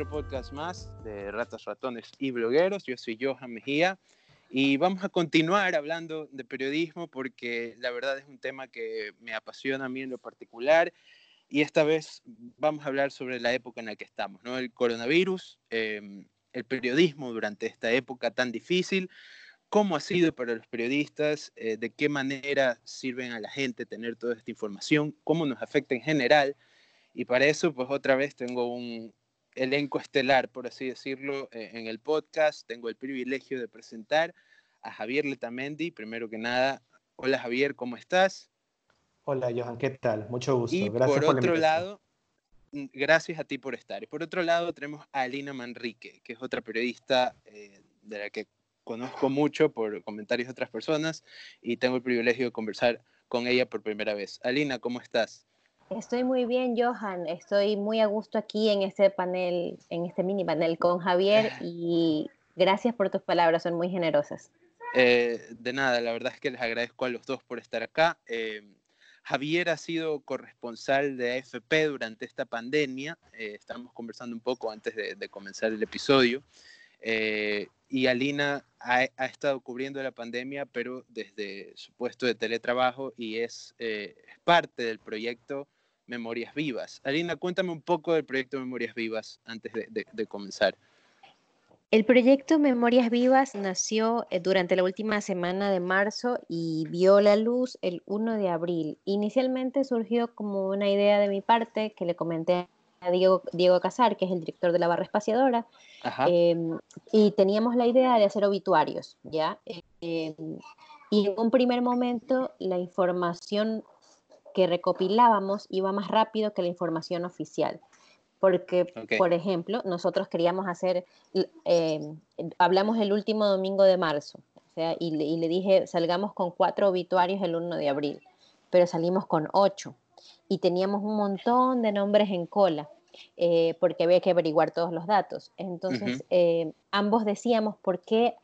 otro podcast más de Ratas, Ratones y Blogueros. Yo soy Johan Mejía y vamos a continuar hablando de periodismo porque la verdad es un tema que me apasiona a mí en lo particular y esta vez vamos a hablar sobre la época en la que estamos, ¿no? El coronavirus, em, el periodismo durante esta época tan difícil, cómo ha sido para los periodistas, eh, de qué manera sirven a la gente tener toda esta información, cómo nos afecta en general. Y para eso, pues otra vez tengo un elenco estelar, por así decirlo, eh, en el podcast. Tengo el privilegio de presentar a Javier Letamendi. Primero que nada, hola Javier, ¿cómo estás? Hola, Johan, ¿qué tal? Mucho gusto. Y gracias por, otro lado, mm, gracias a ti por estar. Y por otro lado, tenemos a Alina Manrique, que es otra periodista eh, de la que conozco mucho por comentarios de otras personas y tengo el privilegio de conversar con ella por primera vez. Alina, ¿cómo estás? Estoy muy bien, Johan. Estoy muy a gusto aquí en este panel, en este mini panel con Javier y gracias por tus palabras, son muy generosas. Eh, de nada, la verdad es que les agradezco a los dos por estar acá. Eh, Javier ha sido corresponsal de AFP durante esta pandemia. Eh, estábamos conversando un poco antes de, comenzar el episodio. Eh, y Alina ha, estado cubriendo la pandemia, pero desde su puesto de teletrabajo y es, parte del proyecto Memorias Vivas. Alina, cuéntame un poco del proyecto Memorias Vivas antes de comenzar. El proyecto Memorias Vivas nació eh, durante la última semana de marzo y vio la luz el 1 de abril. Inicialmente surgió como una idea de mi parte que le comenté a Diego, Diego Casar, que es el director de la barra espaciadora, em, y teníamos la idea de hacer obituarios, ¿ya? Em, y en un primer momento la información que recopilábamos iba más rápido que la información oficial porque, por ejemplo, nosotros queríamos hacer, eh, hablamos el último domingo de marzo, o sea, y, le dije, salgamos con cuatro obituarios el 1 de abril, pero salimos con ocho y teníamos un montón de nombres en cola. Eh, porque había que averiguar todos los datos. Entonces, eh, ambos decíamos, ¿por qué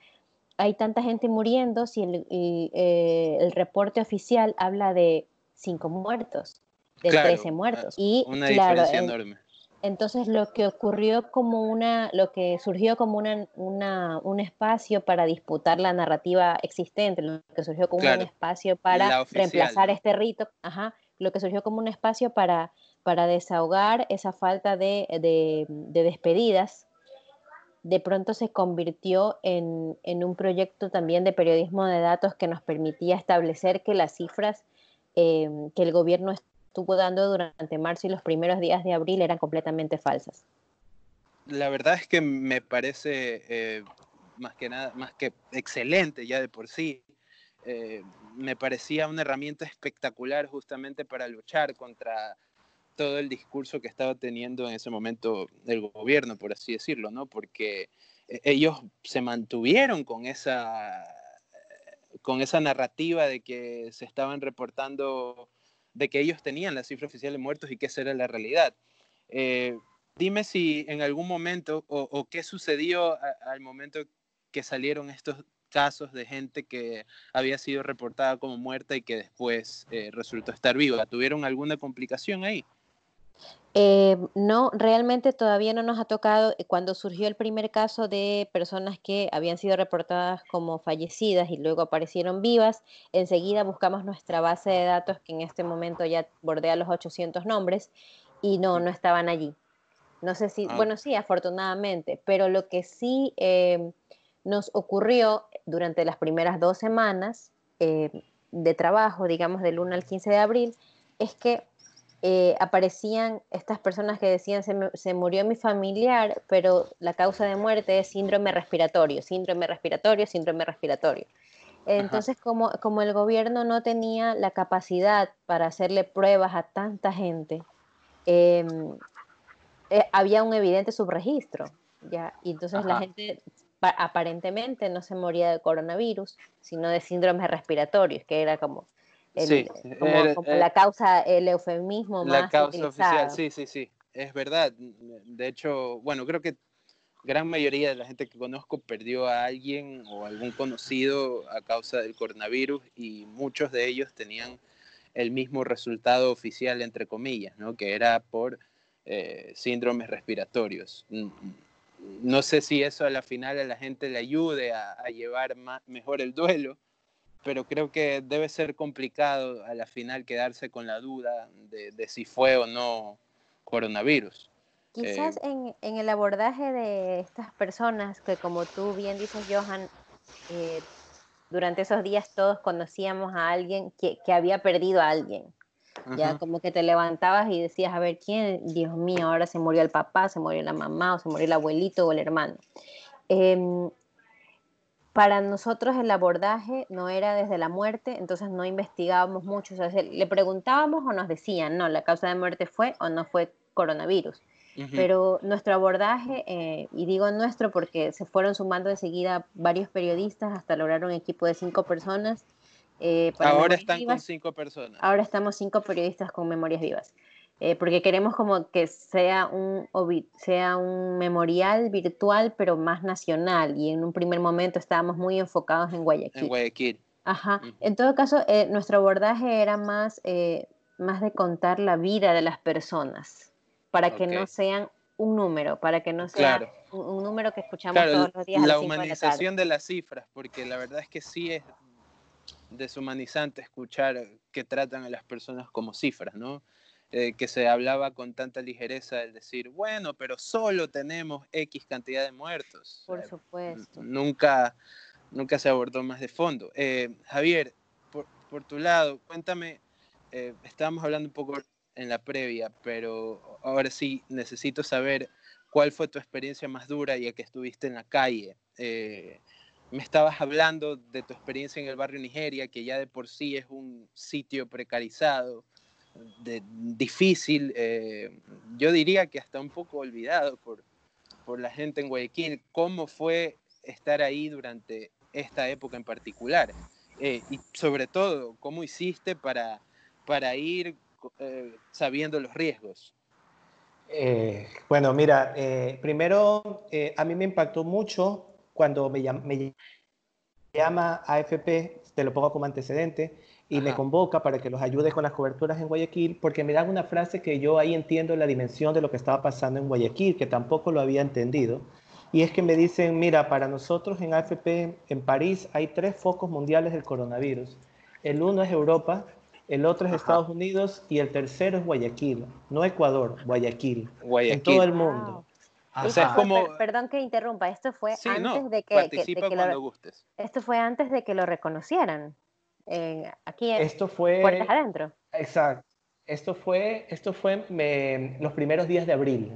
hay tanta gente muriendo si el, el reporte oficial habla de cinco muertos, de trece muertos? Y, una diferencia enorme. Entonces lo que ocurrió como una, lo que surgió como una, un espacio para disputar la narrativa existente, lo que surgió como un espacio para reemplazar este rito, ajá, lo que surgió como un espacio para, para desahogar esa falta de, de, despedidas, de pronto se convirtió en, en, un proyecto también de periodismo de datos que nos permitía establecer que las cifras eh, que el gobierno estuvo dando durante marzo y los primeros días de abril eran completamente falsas. La verdad es que me parece eh, más que nada, más que excelente ya de por sí. Eh, me parecía una herramienta espectacular justamente para luchar contra todo el discurso que estaba teniendo en ese momento el gobierno, por así decirlo, ¿no? Porque eh, ellos se mantuvieron con esa, con esa narrativa de que se estaban reportando de que ellos tenían la cifra oficial de muertos y que esa era la realidad. Eh, dime si en algún momento o, qué sucedió al momento que salieron estos casos de gente que había sido reportada como muerta y que después eh, resultó estar viva. ¿Tuvieron alguna complicación ahí? Eh, no, realmente todavía no nos ha tocado. Eh, cuando surgió el primer caso de personas que habían sido reportadas como fallecidas y luego aparecieron vivas, enseguida buscamos nuestra base de datos que en este momento ya bordea los 800 nombres y no, no estaban allí. No sé si, ah. bueno, sí, afortunadamente, pero lo que sí em, nos ocurrió durante las primeras dos semanas em, de trabajo, digamos del 1 al 15 de abril, es que eh, aparecían estas personas que decían se, murió mi familiar, pero la causa de muerte es síndrome respiratorio, síndrome respiratorio, síndrome respiratorio. Entonces, como, como el gobierno no tenía la capacidad para hacerle pruebas a tanta gente, em, eh, había un evidente subregistro, ¿ya? Y entonces la gente aparentemente no se moría de coronavirus, sino de síndromes respiratorios, que era como sí, como, la causa, el eufemismo la causa oficial, sí, sí, sí, es verdad. De hecho, bueno, creo que gran mayoría de la gente que conozco perdió a alguien o algún conocido a causa del coronavirus y muchos de ellos tenían el mismo resultado oficial, entre comillas, ¿no? que era por eh, síndromes respiratorios. No sé si eso a la final a la gente le ayude a, llevar mejor el duelo, pero creo que debe ser complicado a la final quedarse con la duda de, si fue o no coronavirus. Quizás en, en, el abordaje de estas personas que como tú bien dices, Johan, eh, durante esos días todos conocíamos a alguien que, que había perdido a alguien. Ya como que te levantabas y decías, a ver, ¿quién? Dios mío, ahora se murió el papá, se murió la mamá, o se murió el abuelito o el hermano. Em, para nosotros el abordaje no era desde la muerte, entonces no investigábamos mucho. O sea, le preguntábamos o nos decían, no, la causa de muerte fue o no fue coronavirus. Pero nuestro abordaje, eh, y digo nuestro porque se fueron sumando de seguida varios periodistas hasta lograr un equipo de cinco personas. Eh, ahora están con cinco personas. Ahora estamos cinco periodistas con memorias vivas. Eh, porque queremos como que sea un, sea un memorial virtual, pero más nacional. Y en un primer momento estábamos muy enfocados en Guayaquil. En Guayaquil. Ajá. En todo caso, nuestro abordaje era más, más de contar la vida de las personas para que no sean un número, para que no sea un, número que escuchamos todos los días. La humanización de, las cifras, porque la verdad es que sí es deshumanizante escuchar que tratan a las personas como cifras, ¿no? Eh, que se hablaba con tanta ligereza de decir, bueno, pero solo tenemos X cantidad de muertos. Por supuesto. Nunca, nunca se abordó más de fondo. Eh, Javier, por, por, tu lado, cuéntame, eh, estábamos hablando un poco en la previa, pero ahora sí necesito saber cuál fue tu experiencia más dura ya que estuviste en la calle. Eh, me estabas hablando de tu experiencia en el barrio Nigeria, que ya de por sí es un sitio precarizado, de, difícil, eh, yo diría que hasta un poco olvidado por, por la gente en Guayaquil. ¿Cómo fue estar ahí durante esta época en particular? Eh, y sobre todo, ¿cómo hiciste para, para ir eh, sabiendo los riesgos? Eh, bueno, mira, eh, primero a mí me impactó mucho cuando me, llama, me llama AFP, te lo pongo como antecedente, y me convoca para que los ayude con las coberturas en Guayaquil, porque me dan una frase que yo ahí entiendo la dimensión de lo que estaba pasando en Guayaquil, que tampoco lo había entendido. Y es que me dicen, mira, para nosotros en AFP, en París, hay tres focos mundiales del coronavirus. El uno es Europa, el otro es Estados Unidos y el tercero es Guayaquil, no Ecuador, Guayaquil, Guayaquil. en todo el mundo. O sea, como... Perdón que interrumpa, esto fue antes de que, participa cuando lo, gustes. Esto fue antes de que lo reconocieran. Eh, aquí en esto fue, Puertas Adentro. Exacto. Esto fue, esto fue los primeros días de abril.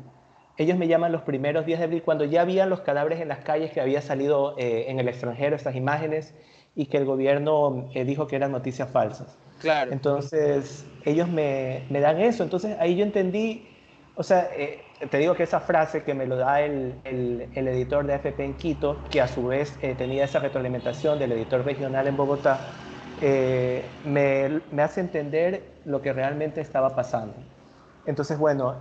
Ellos me llaman los primeros días de abril, cuando ya habían los cadáveres en las calles que había salido eh, en el extranjero, estas imágenes, y que el gobierno eh, dijo que eran noticias falsas. Claro. Entonces, ellos me, me dan eso. Entonces, ahí yo entendí, o sea, eh, te digo que esa frase que me lo da el, el, el editor de AFP en Quito, que a su vez eh, tenía esa retroalimentación del editor regional en Bogotá, eh, me, me, hace entender lo que realmente estaba pasando. Entonces, bueno,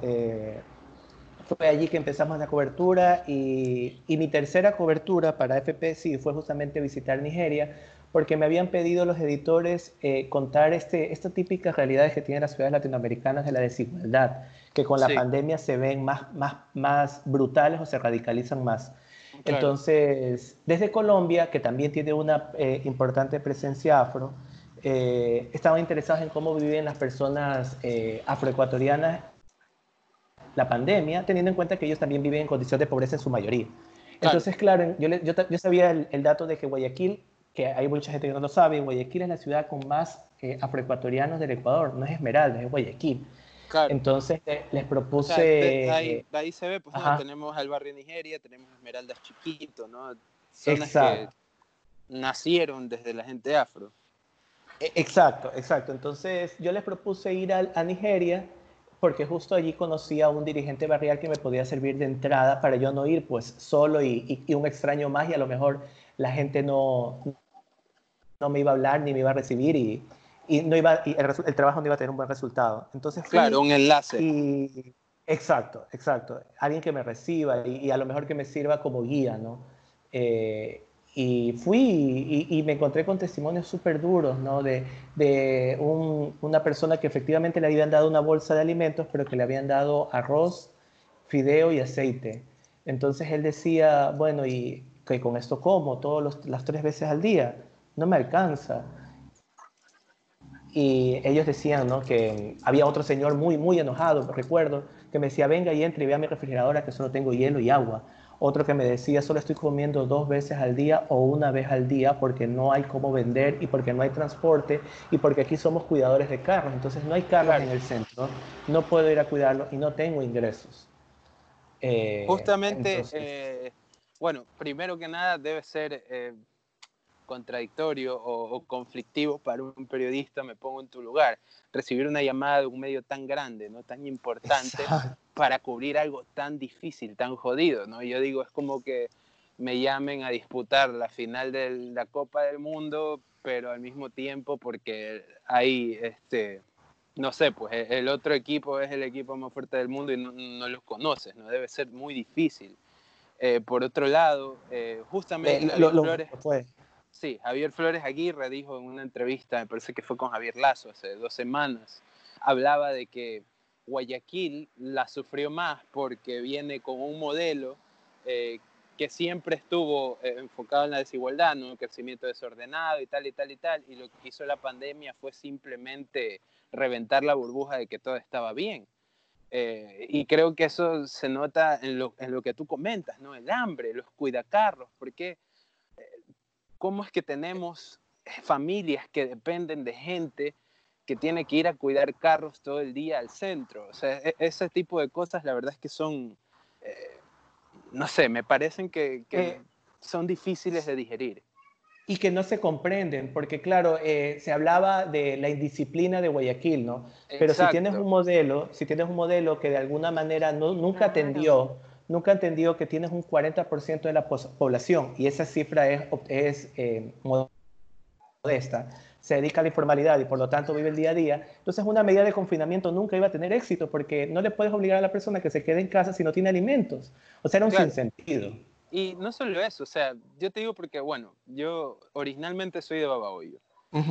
fue allí que empezamos la cobertura y, y, mi tercera cobertura para AFP sí fue justamente visitar Nigeria, porque me habían pedido los editores eh, contar este, estas típicas realidades que tienen las ciudades latinoamericanas de la desigualdad, que con la pandemia se ven más, más, más brutales o se radicalizan más. Entonces, desde Colombia, que también tiene una eh, importante presencia afro, eh, estaban interesados en cómo viven las personas afroecuatorianas la pandemia, teniendo en cuenta que ellos también viven en condiciones de pobreza en su mayoría. Entonces, claro, yo, yo, yo sabía el, el, dato de que Guayaquil que hay mucha gente que no lo sabe, Guayaquil es la ciudad con más eh, afroecuatorianos del Ecuador, no es Esmeralda, es Guayaquil. Entonces les propuse... de, ahí, se ve, pues tenemos al barrio Nigeria, tenemos Esmeraldas chiquito, ¿no? Zonas que nacieron desde la gente afro. E, exacto, exacto. Entonces yo les propuse ir a, a Nigeria porque justo allí conocí a un dirigente barrial que me podía servir de entrada para yo no ir pues solo y, y un extraño más y a lo mejor la gente no, no me iba a hablar ni me iba a recibir y, y no iba, y el, trabajo no iba a tener un buen resultado. Entonces claro, un enlace. Y, exacto, exacto. Alguien que me reciba y, a lo mejor que me sirva como guía, ¿no? Eh, y fui y, me encontré con testimonios súper duros, ¿no? De, de una persona que efectivamente le habían dado una bolsa de alimentos, pero que le habían dado arroz, fideo y aceite. Entonces él decía, bueno, y que con esto como todas las tres veces al día, no me alcanza. Y ellos decían, ¿no? Que había otro señor muy, muy enojado, recuerdo, que me decía, venga y entre y vea mi refrigeradora que solo tengo hielo y agua. Otro que me decía, solo estoy comiendo dos veces al día o una vez al día porque no hay cómo vender y porque no hay transporte y porque aquí somos cuidadores de carros. Entonces no hay carros en el centro, no puedo ir a cuidarlo y no tengo ingresos. Eh, Justamente, eh, bueno, primero que nada debe ser eh, contradictorio o, conflictivo para un periodista, me pongo en tu lugar, recibir una llamada de un medio tan grande, ¿no? tan importante, para cubrir algo tan difícil, tan jodido. ¿no? Yo digo, es como que me llamen a disputar la final de la Copa del Mundo, pero al mismo tiempo porque hay, este, no sé, pues e, el otro equipo es el equipo más fuerte del mundo y no, no los conoces, ¿no? Debe ser muy difícil. Eh, por otro lado, eh, justamente... lo, fue. Sí, Javier Flores Aguirre dijo en una entrevista, me parece que fue con Javier Lazo hace dos semanas, hablaba de que Guayaquil la sufrió más porque viene con un modelo eh, que siempre estuvo eh, enfocado en la desigualdad, ¿no? crecimiento desordenado y tal y tal y tal, y lo que hizo la pandemia fue simplemente reventar la burbuja de que todo estaba bien. Eh, y creo que eso se nota en lo, en lo, que tú comentas, ¿no? El hambre, los cuidacarros, porque cómo es que tenemos familias que dependen de gente que tiene que ir a cuidar carros todo el día al centro. O sea, e-, ese tipo de cosas, la verdad es que son, eh, no sé, me parecen que, eh, son difíciles de digerir. Y que no se comprenden, porque claro, eh, se hablaba de la indisciplina de Guayaquil, ¿no? Pero si tienes un modelo, si tienes un modelo que de alguna manera no, nunca atendió nunca entendido que tienes un 40% de la población y esa cifra es, es eh, modesta, se dedica a la informalidad y por lo tanto vive el día a día, entonces una medida de confinamiento nunca iba a tener éxito porque no le puedes obligar a la persona que se quede en casa si no tiene alimentos. O sea, era un sinsentido. Y no solo eso, o sea, yo te digo porque, bueno, yo originalmente soy de Babahoyo.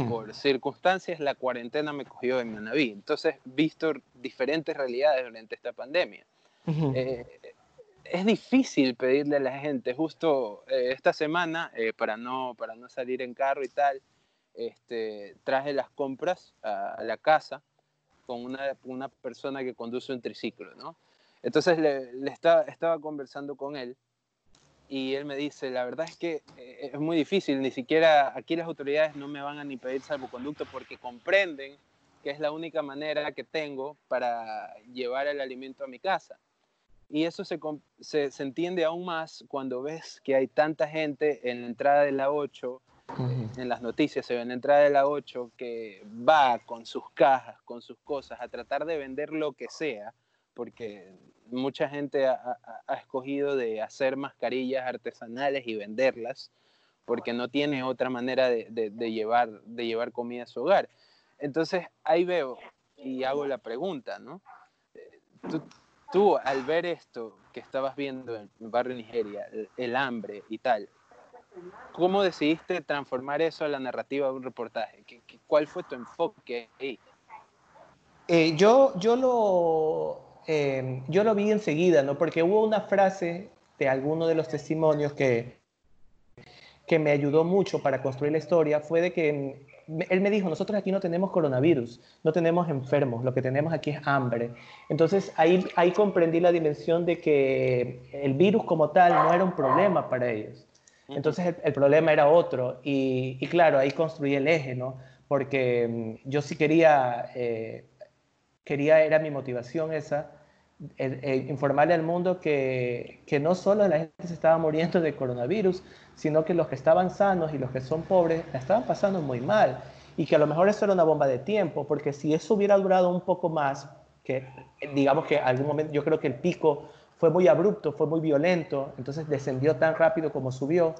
Por circunstancias, la cuarentena me cogió en Manaví. Entonces, visto diferentes realidades durante esta pandemia es difícil pedirle a la gente. Justo eh, esta semana, eh, para, no, para no salir en carro y tal, este, traje las compras a, la casa con una, una, persona que conduce un triciclo, ¿no? Entonces le, le estaba conversando con él y él me dice, la verdad es que eh, es muy difícil, ni siquiera aquí las autoridades no me van a ni pedir salvoconducto porque comprenden que es la única manera que tengo para llevar el alimento a mi casa. Y eso se, se, entiende aún más cuando ves que hay tanta gente en la entrada de la 8, en las noticias se ve en la entrada de la 8 que va con sus cajas, con sus cosas, a tratar de vender lo que sea, porque mucha gente ha, escogido de hacer mascarillas artesanales y venderlas, porque no tiene otra manera de, de, llevar, de llevar comida a su hogar. Entonces ahí veo y hago la pregunta, ¿no? Eh, tú al ver esto que estabas viendo en el barrio Nigeria, el, hambre y tal, ¿cómo decidiste transformar eso a la narrativa de un reportaje? ¿Qué, cuál fue tu enfoque ahí? Eh, yo, yo, lo, eh, yo lo vi enseguida, ¿no? Porque hubo una frase de alguno de los testimonios que, que me ayudó mucho para construir la historia, fue de que él me dijo, nosotros aquí no tenemos coronavirus, no tenemos enfermos, lo que tenemos aquí es hambre. Entonces ahí, ahí comprendí la dimensión de que el virus como tal no era un problema para ellos. Entonces el, problema era otro. Y, claro, ahí construí el eje, ¿no? Porque mm, yo sí quería, eh, quería, era mi motivación esa, informarle al mundo que, que no solo la gente se estaba muriendo de coronavirus, sino que los que estaban sanos y los que son pobres la estaban pasando muy mal. Y que a lo mejor eso era una bomba de tiempo, porque si eso hubiera durado un poco más, que digamos que algún momento yo creo que el pico fue muy abrupto, fue muy violento, entonces descendió tan rápido como subió,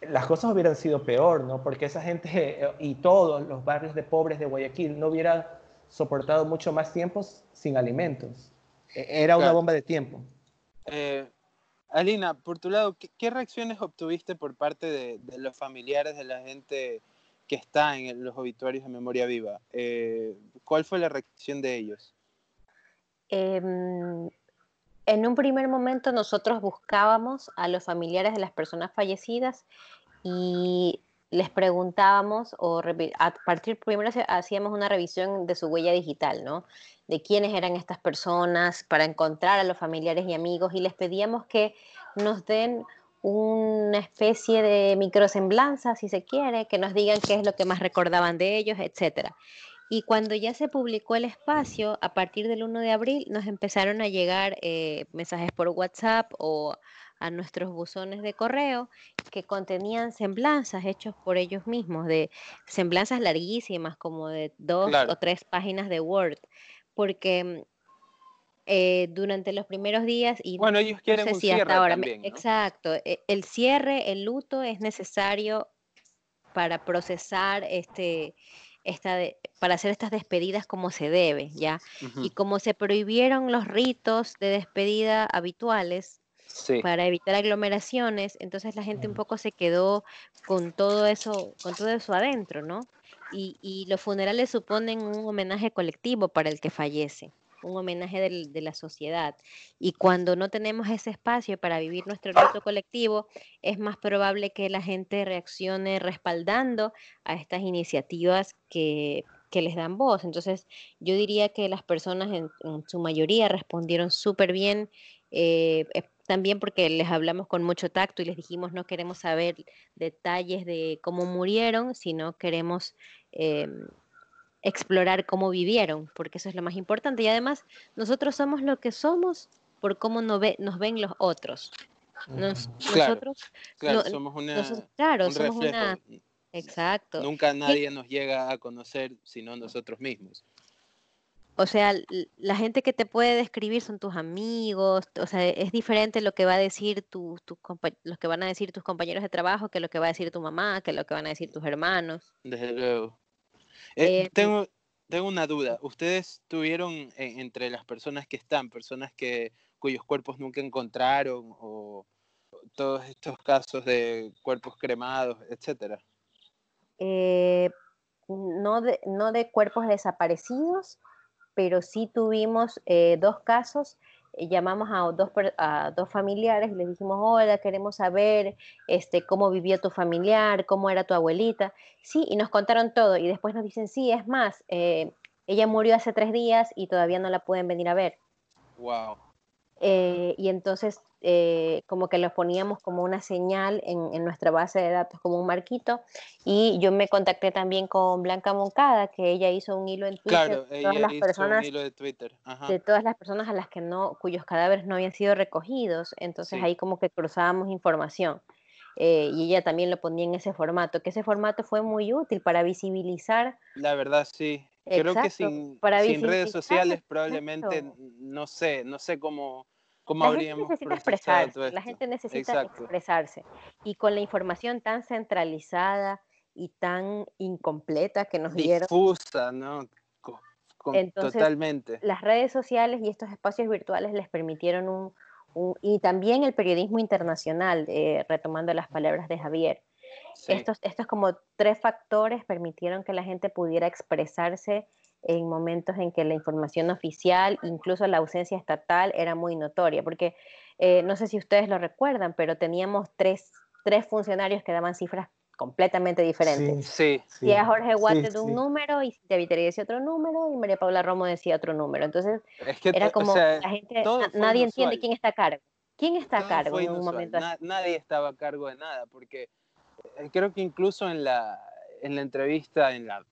las cosas hubieran sido peor, ¿no? Porque esa gente y todos los barrios de pobres de Guayaquil no hubieran soportado mucho más tiempo sin alimentos. E-, era una bomba de tiempo. Eh, Alina, por tu lado, ¿qué, reacciones obtuviste por parte de, los familiares de la gente que está en los obituarios de Memoria Viva? Eh, ¿Cuál fue la reacción de ellos? Em, en un primer momento nosotros buscábamos a los familiares de las personas fallecidas y les preguntábamos, o a partir primero hacíamos una revisión de su huella digital, ¿no? De quiénes eran estas personas para encontrar a los familiares y amigos y les pedíamos que nos den una especie de microsemblanza, si se quiere, que nos digan qué es lo que más recordaban de ellos, etcétera. Y cuando ya se publicó el espacio, a partir del 1 de abril, nos empezaron a llegar eh, mensajes por WhatsApp o a nuestros buzones de correo que contenían semblanzas hechos por ellos mismos, de semblanzas larguísimas, como de dos o tres páginas de Word, porque eh, durante los primeros días y bueno ellos quieren un cierre ahora también, exacto e, el cierre el luto es necesario para procesar este esta para hacer estas despedidas como se debe, ¿ya? Y como se prohibieron los ritos de despedida habituales para evitar aglomeraciones, entonces la gente un poco se quedó con todo eso, con todo eso adentro, ¿no? Y, y los funerales suponen un homenaje colectivo para el que fallece un homenaje de la sociedad. Y cuando no tenemos ese espacio para vivir nuestro luto colectivo, es más probable que la gente reaccione respaldando a estas iniciativas que, les dan voz. Entonces, yo diría que las personas en, su mayoría respondieron súper bien. Eh, también porque les hablamos con mucho tacto y les dijimos no queremos saber detalles de cómo murieron, sino queremos em, explorar cómo vivieron, porque eso es lo más importante. Y además, nosotros somos lo que somos por cómo nos, ve, nos ven los otros. nosotros claro, somos una, claro, somos una... Exacto. Nunca nadie nos llega a conocer sino nosotros mismos. O sea, la gente que te puede describir son tus amigos, o sea, es diferente lo que va a decir tu, tu los que van a decir tus compañeros de trabajo que lo que va a decir tu mamá, que lo que van a decir tus hermanos. Desde luego. Eh, eh, tengo, tengo una duda. ¿Ustedes tuvieron eh, entre las personas que están, personas que, cuyos cuerpos nunca encontraron o todos estos casos de cuerpos cremados, etcétera? no, de, no de cuerpos desaparecidos, pero sí tuvimos dos casos eh, llamamos a dos, a dos familiares y les dijimos, hola, queremos saber este, cómo vivió tu familiar, cómo era tu abuelita. Sí, y nos contaron todo. Y después nos dicen, sí, es más, eh, ella murió hace tres días y todavía no la pueden venir a ver. Wow. Eh, y entonces eh, como que los poníamos como una señal en, en, nuestra base de datos, como un marquito. Y yo me contacté también con Blanca Moncada, que ella hizo un hilo en Twitter. Claro, ella todas las hizo personas, un hilo de Twitter. De todas las personas a las que no, cuyos cadáveres no habían sido recogidos. Entonces ahí como que cruzábamos información. Eh, y ella también lo ponía en ese formato, que ese formato fue muy útil para visibilizar. La verdad, sí. Creo que sin, sin redes sociales probablemente, no sé, no sé cómo la gente necesita expresarse, la gente necesita expresarse. Y con la información tan centralizada y tan incompleta que nos dieron. Difusa, ¿no? totalmente. Las redes sociales y estos espacios virtuales les permitieron un, y también el periodismo internacional, eh, retomando las palabras de Javier. Estos, estos como tres factores permitieron que la gente pudiera expresarse en momentos en que la información oficial, incluso la ausencia estatal, era muy notoria, porque eh, no sé si ustedes lo recuerdan, pero teníamos tres, tres funcionarios que daban cifras completamente diferentes. Sí, sí. Y a Jorge Guate de un número, y Viteri decía otro número, y María Paula Romo decía otro número. Entonces, era como la gente, nadie entiende quién está a cargo. ¿Quién está a cargo en un momento así? Nadie estaba a cargo de nada, porque creo que incluso en la, en la entrevista, en la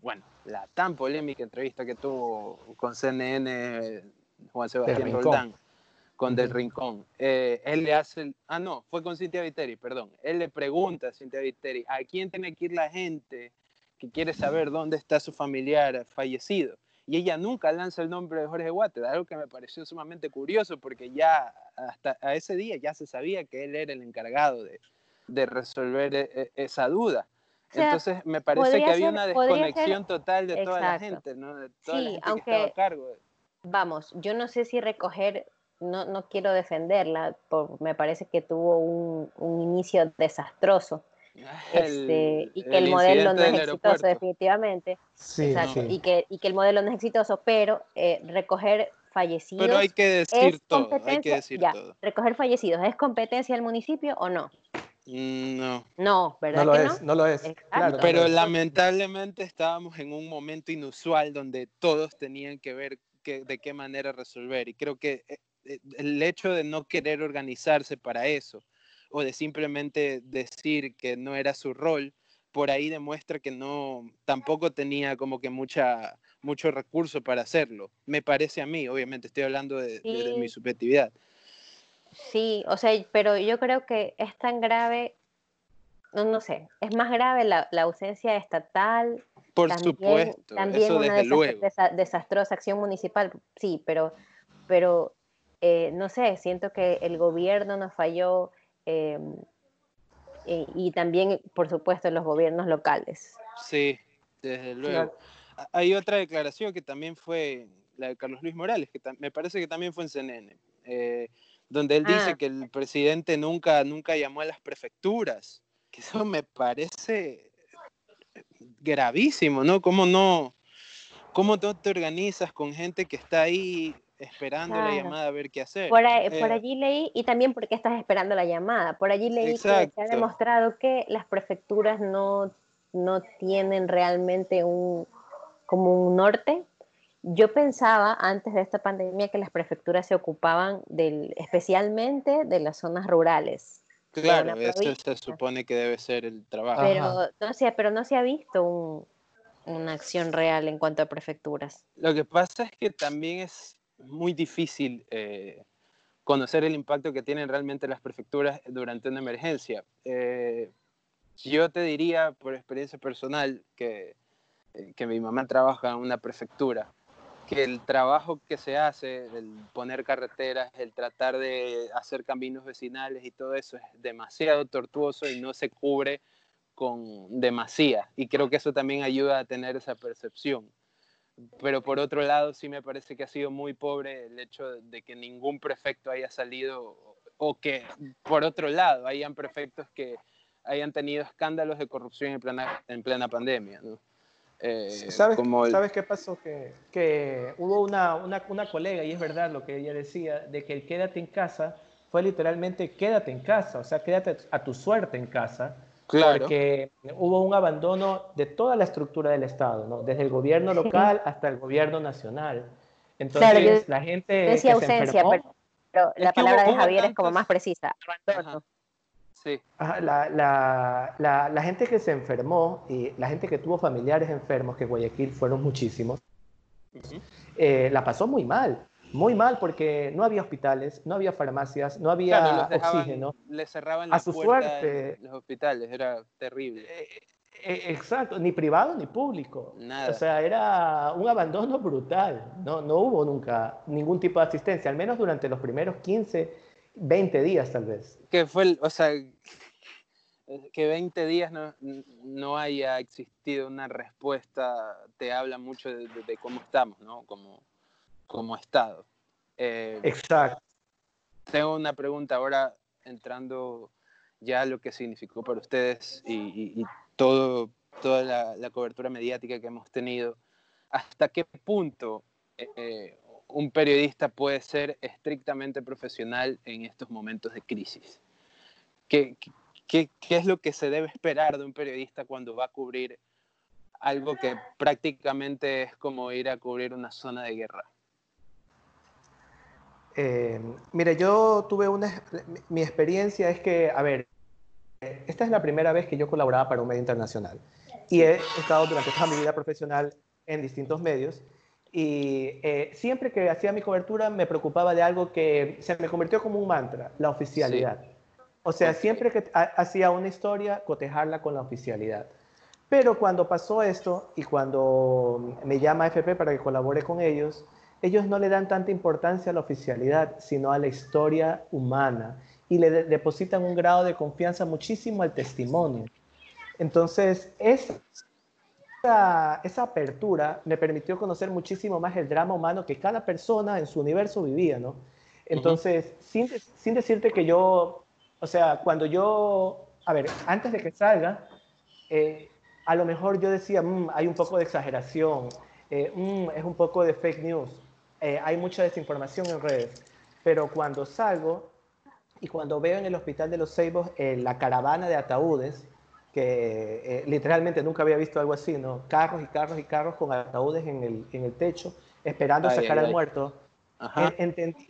bueno, la tan polémica entrevista que tuvo con CNN Juan Sebastián Roldán con Del Rincón. Eh, él le hace, ah no, fue con Cintia Viteri, perdón. Él le pregunta a Cintia Viteri, ¿a quién tiene que ir la gente que quiere saber dónde está su familiar fallecido? Y ella nunca lanza el nombre de Jorge Water, algo que me pareció sumamente curioso porque ya hasta a ese día ya se sabía que él era el encargado de, de resolver e, e, esa duda. Entonces me parece que había una desconexión total de toda la gente, ¿no? De toda sí, aunque, cargo. Vamos, yo no sé si recoger no, no quiero defenderla, me parece que tuvo un, un inicio desastroso. Este, y que el, modelo no es exitoso definitivamente. Sí, Y, que, y que el modelo no es exitoso, pero eh, recoger fallecidos. Pero hay que decir todo, hay que decir todo. Recoger fallecidos, ¿es competencia del municipio o no? No. No, ¿verdad? No lo es, no? lo es. pero lamentablemente estábamos en un momento inusual donde todos tenían que ver de qué manera resolver. Y creo que eh, eh, el hecho de no querer organizarse para eso o de simplemente decir que no era su rol, por ahí demuestra que no, tampoco tenía como que mucha, mucho recurso para hacerlo. Me parece a mí, obviamente estoy hablando de, mi subjetividad. Sí, o sea, pero yo creo que es tan grave, no, no sé, es más grave la, ausencia estatal. Por supuesto, también eso una desde luego. desastrosa acción municipal, sí, pero, pero eh, no sé, siento que el gobierno nos falló, Em, y, también, por supuesto, los gobiernos locales. Sí, desde luego. Hay otra declaración que también fue la de Carlos Luis Morales, que me parece que también fue en CNN, eh, donde él dice ah. que el presidente nunca, nunca llamó a las prefecturas, que eso me parece gravísimo, ¿no? ¿Cómo no, cómo no te organizas con gente que está ahí esperando la llamada a ver qué hacer. Por, eh, allí leí, y también porque estás esperando la llamada, por allí leí que se ha demostrado que las prefecturas no, no tienen realmente un, como un norte. Yo pensaba antes de esta pandemia que las prefecturas se ocupaban del, especialmente de las zonas rurales. Claro, eso se supone que debe ser el trabajo. Pero no, se, pero no se ha visto una acción real en cuanto a prefecturas. Lo que pasa es que también es muy difícil eh, conocer el impacto que tienen realmente las prefecturas durante una emergencia. Eh, yo te diría, por experiencia personal, que, eh, que mi mamá trabaja en una prefectura, que el trabajo que se hace, el poner carreteras, el tratar de hacer caminos vecinales y todo eso es demasiado tortuoso y no se cubre con demasía. Y creo que eso también ayuda a tener esa percepción pero por otro lado sí me parece que ha sido muy pobre el hecho de que ningún prefecto haya salido o que por otro lado hayan prefectos que hayan tenido escándalos de corrupción en plena, en plena pandemia. Eh, ¿Sabes, ¿Sabes qué pasó? Que, que hubo una, una, una, colega, y es verdad lo que ella decía, de que el quédate en casa fue literalmente quédate en casa, o sea, quédate a tu suerte en casa Claro. Porque hubo un abandono de toda la estructura del Estado, ¿no? desde el gobierno local hasta el gobierno nacional. Entonces, la gente. Decía ausencia, pero, la palabra de Javier es como más precisa: abandono. Sí. la, la, la, la, gente que se enfermó y la gente que tuvo familiares enfermos, que Guayaquil fueron muchísimos, eh, la pasó muy mal muy mal porque no había hospitales, no había farmacias, no había oxígeno. Le cerraban a su suerte los hospitales, era terrible. Eh, eh, exacto, ni privado ni público. O sea, era un abandono brutal. No, no hubo nunca ningún tipo de asistencia, al menos durante los primeros 15, 20 días tal vez. Que fue, o sea, que 20 días no, no haya existido una respuesta, te habla mucho de, de cómo estamos, ¿no? Como, como Estado. Eh, Exacto. Tengo una pregunta ahora entrando ya a lo que significó para ustedes y, todo, toda la, cobertura mediática que hemos tenido. ¿Hasta qué punto eh, un periodista puede ser estrictamente profesional en estos momentos de crisis? ¿Qué, es lo que se debe esperar de un periodista cuando va a cubrir algo que prácticamente es como ir a cubrir una zona de guerra? Eh, mire, yo tuve una, mi experiencia es que, a ver, esta es la primera vez que yo colaboraba para un medio internacional y he estado durante toda mi vida profesional en distintos medios y eh, siempre que hacía mi cobertura me preocupaba de algo que se me convirtió como un mantra, la oficialidad. O sea, siempre que hacía una historia, cotejarla con la oficialidad. Pero cuando pasó esto y cuando me llama FP para que colabore con ellos, ellos no le dan tanta importancia a la oficialidad, sino a la historia humana y le depositan un grado de confianza muchísimo al testimonio. Entonces, esa, esa apertura me permitió conocer muchísimo más el drama humano que cada persona en su universo vivía, ¿no? Entonces, sin, sin decirte que yo, o sea, cuando yo, a ver, antes de que salga, eh, a lo mejor yo decía, mm, hay un poco de exageración, eh, mm, es un poco de fake news, eh, hay mucha desinformación en redes, pero cuando salgo y cuando veo en el hospital de los Ceibos la caravana de ataúdes, que literalmente nunca había visto algo así, ¿no? Carros y carros y carros con ataúdes en el, en el techo, esperando sacar al muerto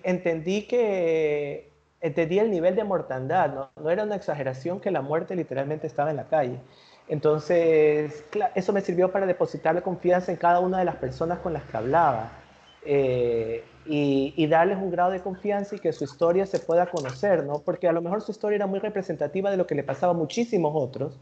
entendí, que entendí el nivel de mortandad, ¿no? no era una exageración que la muerte literalmente estaba en la calle. Entonces, eso me sirvió para depositarle confianza en cada una de las personas con las que hablaba eh, y, darles un grado de confianza y que su historia se pueda conocer, ¿no? Porque a lo mejor su historia era muy representativa de lo que le pasaba a muchísimos otros.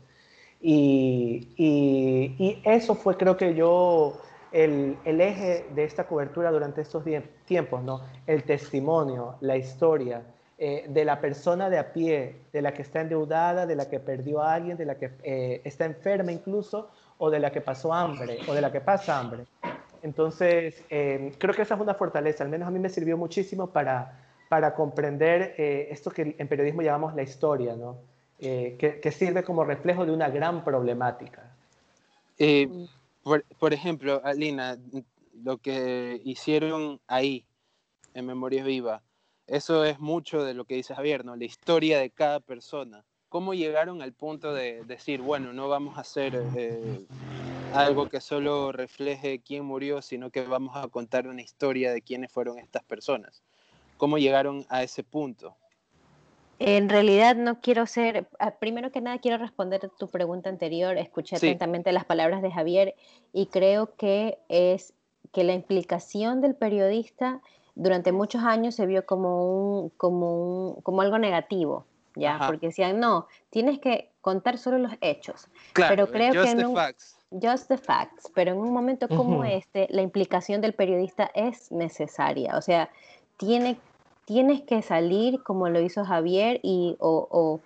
Y, y eso fue, creo que yo, el, eje de esta cobertura durante estos tiempos, ¿no? El testimonio, la historia eh, de la persona de a pie, de la que está endeudada, de la que perdió a alguien, de la que eh, está enferma incluso, o de la que pasó hambre, o de la que pasa hambre. Entonces, eh, creo que esa es una fortaleza, al menos a mí me sirvió muchísimo para, para comprender esto que en periodismo llamamos la historia, ¿no? Que, que, sirve como reflejo de una gran problemática. Por, ejemplo, Alina, lo que hicieron ahí, en Memoria Viva, eso es mucho de lo que dice Javier, ¿no? La historia de cada persona. ¿Cómo llegaron al punto de decir, bueno, no vamos a hacer eh, algo que solo refleje quién murió, sino que vamos a contar una historia de quiénes fueron estas personas? ¿Cómo llegaron a ese punto? En realidad no quiero ser, ah, primero que nada quiero responder tu pregunta anterior, escuché atentamente las palabras de Javier y creo que es que la implicación del periodista durante muchos años se vio como, un, como, un, como algo negativo, ¿ya? Porque decían, no, tienes que contar solo los hechos. pero creo just que the facts. Just the facts, pero en un momento como este, la implicación del periodista es necesaria, o sea, tiene tienes que salir como lo hizo Javier y, o,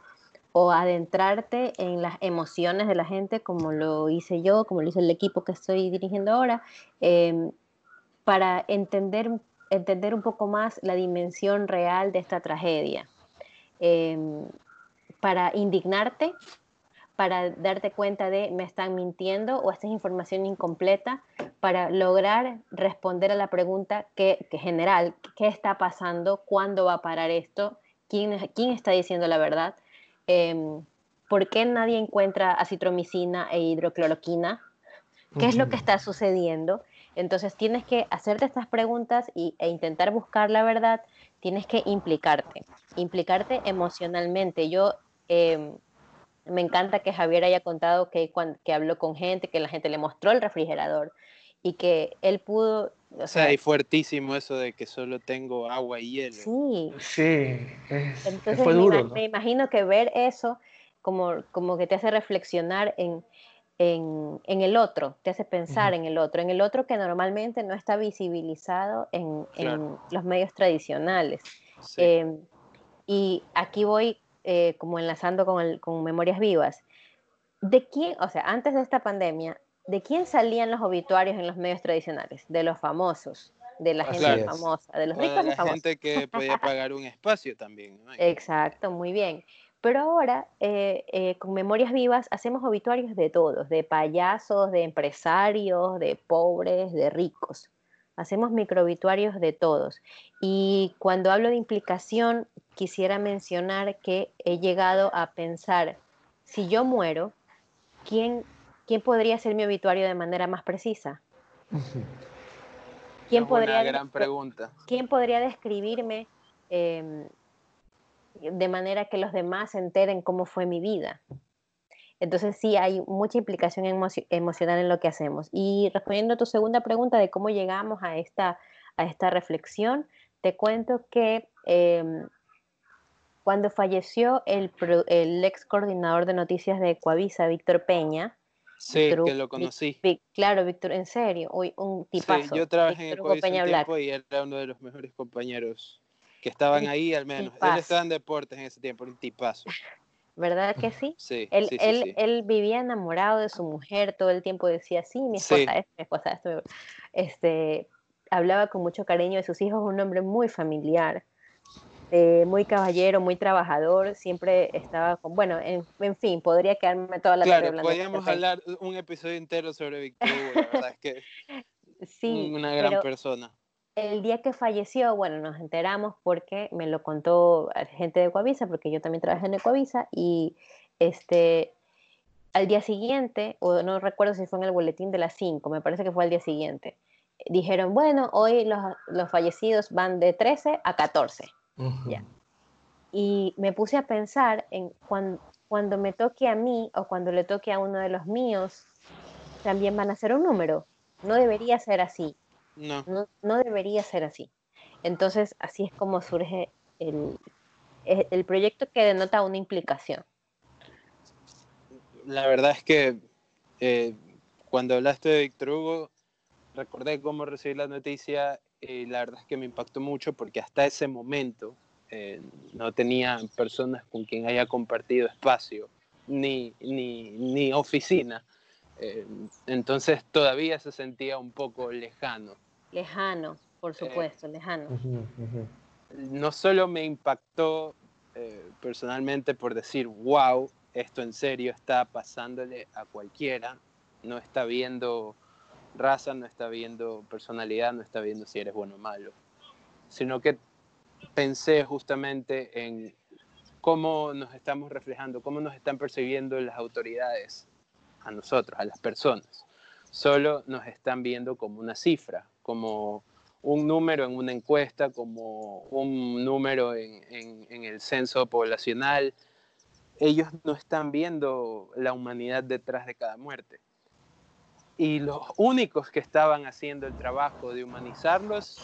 adentrarte en las emociones de la gente como lo hice yo, como lo hizo el equipo que estoy dirigiendo ahora, em, para entender, entender un poco más la dimensión real de esta tragedia. Em, para indignarte, para darte cuenta de me están mintiendo o esta es información incompleta, para lograr responder a la pregunta que, general, ¿qué está pasando? ¿Cuándo va a parar esto? ¿Quién, quién está diciendo la verdad? Em, ¿Por qué nadie encuentra acitromicina e hidrocloroquina? ¿Qué es lo que está sucediendo? Entonces tienes que hacerte estas preguntas y, e intentar buscar la verdad, tienes que implicarte, implicarte emocionalmente. Yo em, me encanta que Javier haya contado que, cuando, que habló con gente, que la gente le mostró el refrigerador y que él pudo... O sea, y fuertísimo eso de que solo tengo agua y hielo. Sí. Sí, Entonces, fue duro. Me, me, imagino que ver eso como, como que te hace reflexionar en, en, en el otro, te hace pensar en el otro, en el otro que normalmente no está visibilizado en, en los medios tradicionales. Em, y aquí voy eh, como enlazando con, con Memorias Vivas, ¿de quién, o sea, antes de esta pandemia, ¿de quién salían los obituarios en los medios tradicionales? De los famosos, de la gente famosa, de los ricos de la gente que podía pagar un espacio también. Exacto, muy bien. Pero ahora, eh, eh, con Memorias Vivas, hacemos obituarios de todos, de payasos, de empresarios, de pobres, de ricos. Hacemos microobituarios de todos. Y cuando hablo de implicación, quisiera mencionar que he llegado a pensar, si yo muero, ¿quién, quién podría ser mi obituario de manera más precisa? ¿Quién podría, gran pregunta. ¿Quién podría describirme em, de manera que los demás se enteren cómo fue mi vida? Entonces sí hay mucha implicación emocional en lo que hacemos. Y respondiendo a tu segunda pregunta de cómo llegamos a esta, a esta reflexión, te cuento que em, cuando falleció el, el, ex coordinador de noticias de Coavisa, Víctor Peña. Sí, que lo conocí. claro, Víctor, en serio, un tipazo. Sí, yo trabajé en Coavisa un tiempo y era uno de los mejores compañeros que estaban ahí, al menos. Él estaba en deportes en ese tiempo, un tipazo. ¿Verdad que sí? Sí. Él, sí, él, él, vivía enamorado de su mujer, todo el tiempo decía, sí, mi esposa es, mi esposa esto. Este, hablaba con mucho cariño de sus hijos, un hombre muy familiar eh, muy caballero, muy trabajador, siempre estaba con, bueno, en, fin, podría quedarme toda la tarde hablando. podríamos hablar un episodio entero sobre Víctor Hugo, la verdad es que sí, una gran persona. El día que falleció, bueno, nos enteramos porque me lo contó gente de Ecuavisa, porque yo también trabajé en Ecuavisa, y este, al día siguiente, o no recuerdo si fue en el boletín de las 5, me parece que fue al día siguiente, dijeron, bueno, hoy los, los fallecidos van de 13 a 14. Y me puse a pensar en cuando, cuando me toque a mí o cuando le toque a uno de los míos, también van a ser un número. No debería ser así. No. No, debería ser así. Entonces, así es como surge el, el proyecto que denota una implicación. La verdad es que eh, cuando hablaste de Víctor Hugo, recordé cómo recibí la noticia y la verdad es que me impactó mucho porque hasta ese momento eh, no tenía personas con quien haya compartido espacio ni, ni, ni oficina. Eh, entonces todavía se sentía un poco lejano. Lejano, por supuesto, lejano. No solo me impactó personalmente por decir, wow, esto en serio está pasándole a cualquiera, no está viendo raza, no está viendo personalidad, no está viendo si eres bueno o malo, sino que pensé justamente en cómo nos estamos reflejando, cómo nos están percibiendo las autoridades a nosotros, a las personas. Solo nos están viendo como una cifra, como un número en una encuesta, como un número en, el censo poblacional. Ellos no están viendo la humanidad detrás de cada muerte y los únicos que estaban haciendo el trabajo de humanizarlos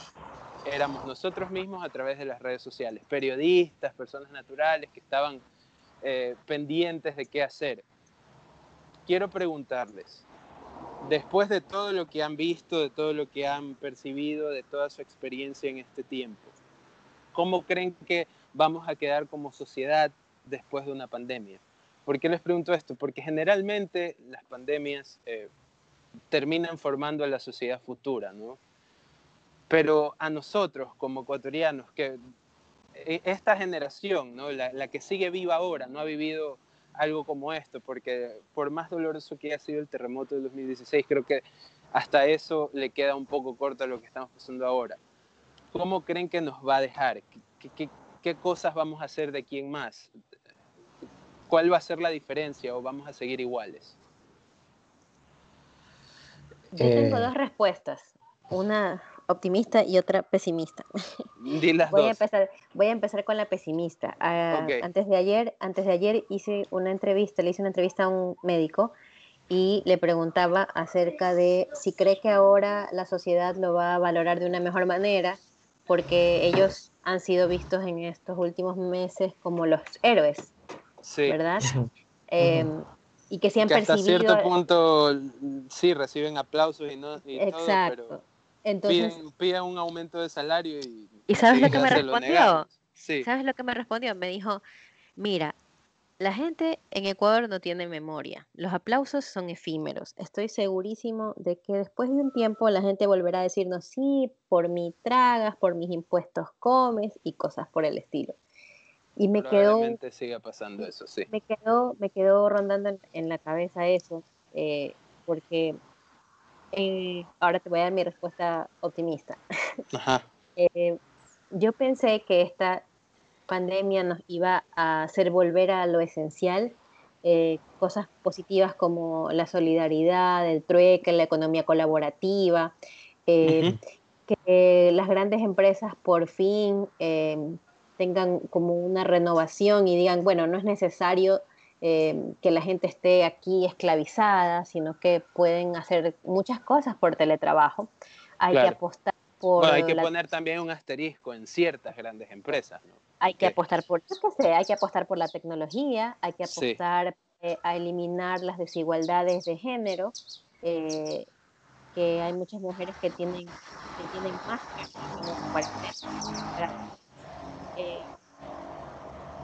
éramos nosotros mismos a través de las redes sociales, periodistas, personas naturales que estaban eh, pendientes de qué hacer. Quiero preguntarles, después de todo lo que han visto, de todo lo que han percibido, de toda su experiencia en este tiempo, ¿cómo creen que vamos a quedar como sociedad después de una pandemia? ¿Por qué les pregunto esto? Porque generalmente las pandemias... Eh, terminan formando a la sociedad futura, ¿no? Pero a nosotros como ecuatorianos, que e, esta generación, ¿no? la, que sigue viva ahora, no ha vivido algo como esto, porque por más doloroso que haya sido el terremoto del 2016, creo que hasta eso le queda un poco corto a lo que estamos pasando ahora. ¿Cómo creen que nos va a dejar? ¿Qué, qué cosas vamos a hacer de quién más? ¿Cuál va a ser la diferencia o vamos a seguir iguales? Yo tengo eh, dos respuestas, una optimista y otra pesimista. voy, A empezar, voy a empezar con la pesimista. Ah, antes, de ayer, antes de ayer hice una entrevista, le hice una entrevista a un médico y le preguntaba acerca de si cree que ahora la sociedad lo va a valorar de una mejor manera, porque ellos han sido vistos en estos últimos meses como los héroes, sí. ¿verdad? y que se han percibido... Hasta cierto punto sí reciben aplausos y no y Exacto. Todo, pero Entonces, piden, un aumento de salario y... ¿Y sabes lo que me respondió? Sí. ¿Sabes lo que me respondió? Me dijo, mira, la gente en Ecuador no tiene memoria. Los aplausos son efímeros. Estoy segurísimo de que después de un tiempo la gente volverá a decirnos, sí, por mi tragas, por mis impuestos comes y cosas por el estilo. Y me quedó. siga pasando eso, sí. Me quedó, me quedó rondando en, la cabeza eso, eh, porque eh, ahora te voy a dar mi respuesta optimista. Ajá. Eh, yo pensé que esta pandemia nos iba a hacer volver a lo esencial, cosas positivas como la solidaridad, el trueque, la economía colaborativa, que las grandes empresas por fin tengan como una renovación y digan, bueno, no es necesario eh, que la gente esté aquí esclavizada, sino que pueden hacer muchas cosas por teletrabajo. Hay que apostar por... Bueno, hay que poner también un asterisco en ciertas grandes empresas. ¿no? Hay que, apostar por, hay que apostar por la tecnología, hay que apostar eh, a eliminar las desigualdades de género, eh, que hay muchas mujeres que tienen, que tienen más eh,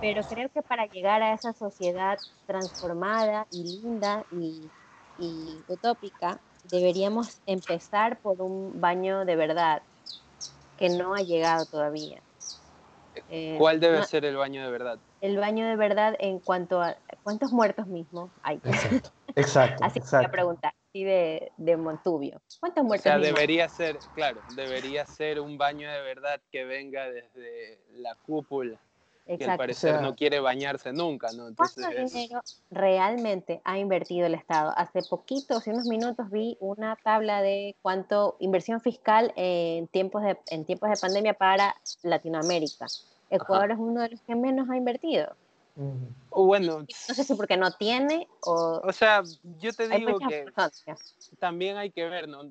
pero creo que para llegar a esa sociedad transformada y linda y, utópica, deberíamos empezar por un baño de verdad que no ha llegado todavía. Eh, ¿Cuál debe ser el baño de verdad? El baño de verdad en cuanto a cuántos muertos mismos hay. Exacto, exacto. Así que preguntar, sí de, de, Montubio. ¿Cuántos muertos? O sea, debería ser, claro, debería ser un baño de verdad que venga desde la cúpula. Que al parecer no quiere bañarse nunca, ¿no? Entonces, ¿Cuánto dinero realmente ha invertido el Estado? Hace poquito, hace unos minutos, vi una tabla de cuánto inversión fiscal en tiempos de, en tiempos de pandemia para Latinoamérica. Ecuador es uno de los que menos ha invertido. Bueno, no sé si porque no tiene o... O sea, yo te digo que también hay que ver, ¿no?